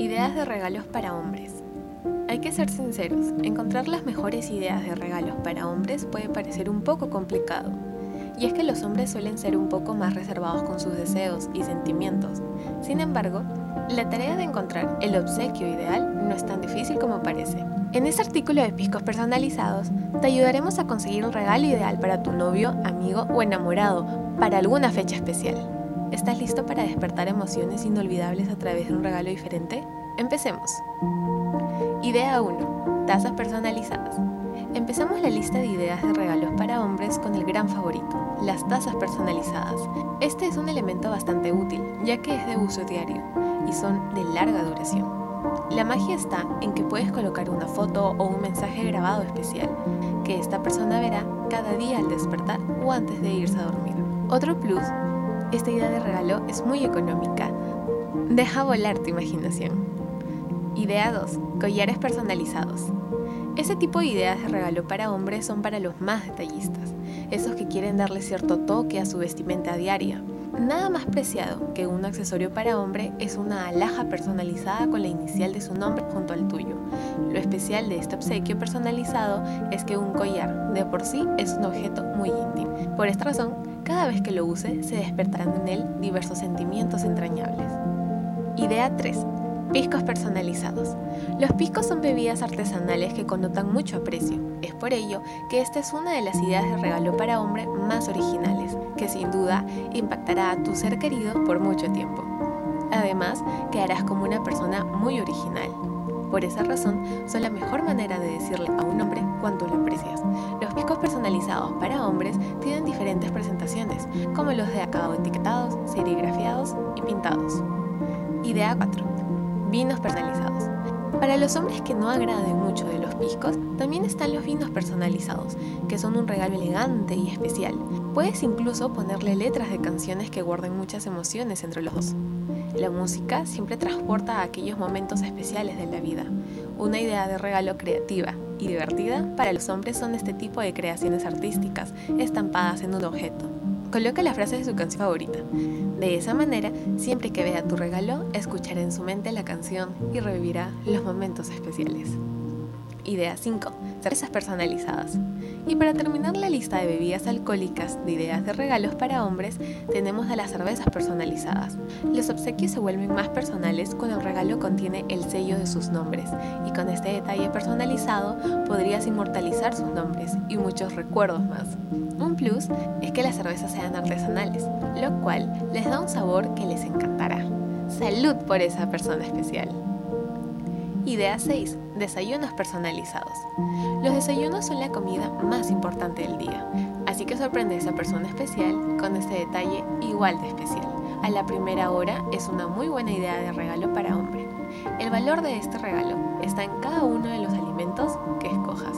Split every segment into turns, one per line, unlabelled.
Ideas de regalos para hombres. Hay que ser sinceros, encontrar las mejores ideas de regalos para hombres puede parecer un poco complicado. Y es que los hombres suelen ser un poco más reservados con sus deseos y sentimientos. Sin embargo, la tarea de encontrar el obsequio ideal no es tan difícil como parece. En este artículo de Piscos Personalizados, te ayudaremos a conseguir el regalo ideal para tu novio, amigo o enamorado para alguna fecha especial. ¿Estás listo para despertar emociones inolvidables a través de un regalo diferente? Empecemos. Idea 1. Tazas personalizadas. Empezamos la lista de ideas de regalos para hombres con el gran favorito, las tazas personalizadas. Este es un elemento bastante útil, ya que es de uso diario y son de larga duración. La magia está en que puedes colocar una foto o un mensaje grabado especial que esta persona verá cada día al despertar o antes de irse a dormir. Otro plus, esta idea de regalo es muy económica. Deja volar tu imaginación. Idea 2. Collares personalizados. Ese tipo de ideas de regalo para hombres son para los más detallistas, esos que quieren darle cierto toque a su vestimenta diaria. Nada más preciado que un accesorio para hombre es una alhaja personalizada con la inicial de su nombre junto al tuyo. Lo especial de este obsequio personalizado es que un collar de por sí es un objeto muy íntimo. Por esta razón, cada vez que lo use se despertarán en él diversos sentimientos entrañables. Idea 3. Piscos personalizados. Los piscos son bebidas artesanales que connotan mucho aprecio. Es por ello que esta es una de las ideas de regalo para hombre más originales, que sin duda impactará a tu ser querido por mucho tiempo. Además, quedarás como una persona muy original. Por esa razón, son la mejor manera de decirle a un hombre cuánto lo aprecias. Los piscos personalizados para hombres tienen diferentes presentaciones, como los de acabado etiquetados, serigrafiados y pintados. Idea 4 vinos personalizados. Para los hombres que no agraden mucho de los piscos, también están los vinos personalizados, que son un regalo elegante y especial. Puedes incluso ponerle letras de canciones que guarden muchas emociones entre los dos. La música siempre transporta a aquellos momentos especiales de la vida. Una idea de regalo creativa y divertida para los hombres son este tipo de creaciones artísticas, estampadas en un objeto. Coloca la frase de su canción favorita. De esa manera, siempre que vea tu regalo, escuchará en su mente la canción y revivirá los momentos especiales. Idea 5. Cervezas personalizadas. Y para terminar la lista de bebidas alcohólicas de ideas de regalos para hombres, tenemos a las cervezas personalizadas. Los obsequios se vuelven más personales cuando el regalo contiene el sello de sus nombres, y con este detalle personalizado podrías inmortalizar sus nombres y muchos recuerdos más. Plus es que las cervezas sean artesanales, lo cual les da un sabor que les encantará. Salud por esa persona especial. Idea 6. Desayunos personalizados. Los desayunos son la comida más importante del día, así que sorprende a esa persona especial con este detalle igual de especial. A la primera hora es una muy buena idea de regalo para hombre. El valor de este regalo está en cada uno de los alimentos que escojas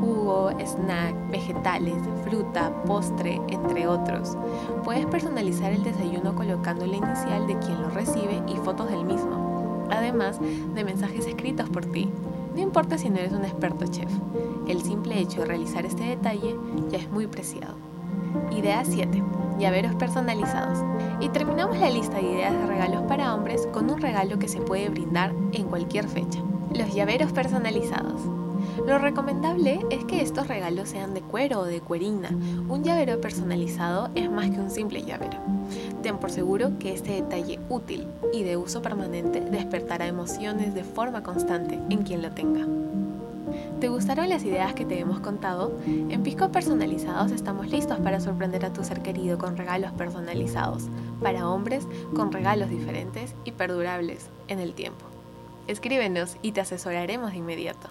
jugo, snack, vegetales, fruta, postre, entre otros. Puedes personalizar el desayuno colocando la inicial de quien lo recibe y fotos del mismo, además de mensajes escritos por ti. No importa si no eres un experto chef, el simple hecho de realizar este detalle ya es muy preciado. Idea 7. Llaveros personalizados. Y terminamos la lista de ideas de regalos para hombres con un regalo que se puede brindar en cualquier fecha. Los llaveros personalizados. Lo recomendable es que estos regalos sean de cuero o de cuerina. Un llavero personalizado es más que un simple llavero. Ten por seguro que este detalle útil y de uso permanente despertará emociones de forma constante en quien lo tenga. ¿Te gustaron las ideas que te hemos contado? En Pisco Personalizados estamos listos para sorprender a tu ser querido con regalos personalizados, para hombres con regalos diferentes y perdurables en el tiempo. Escríbenos y te asesoraremos de inmediato.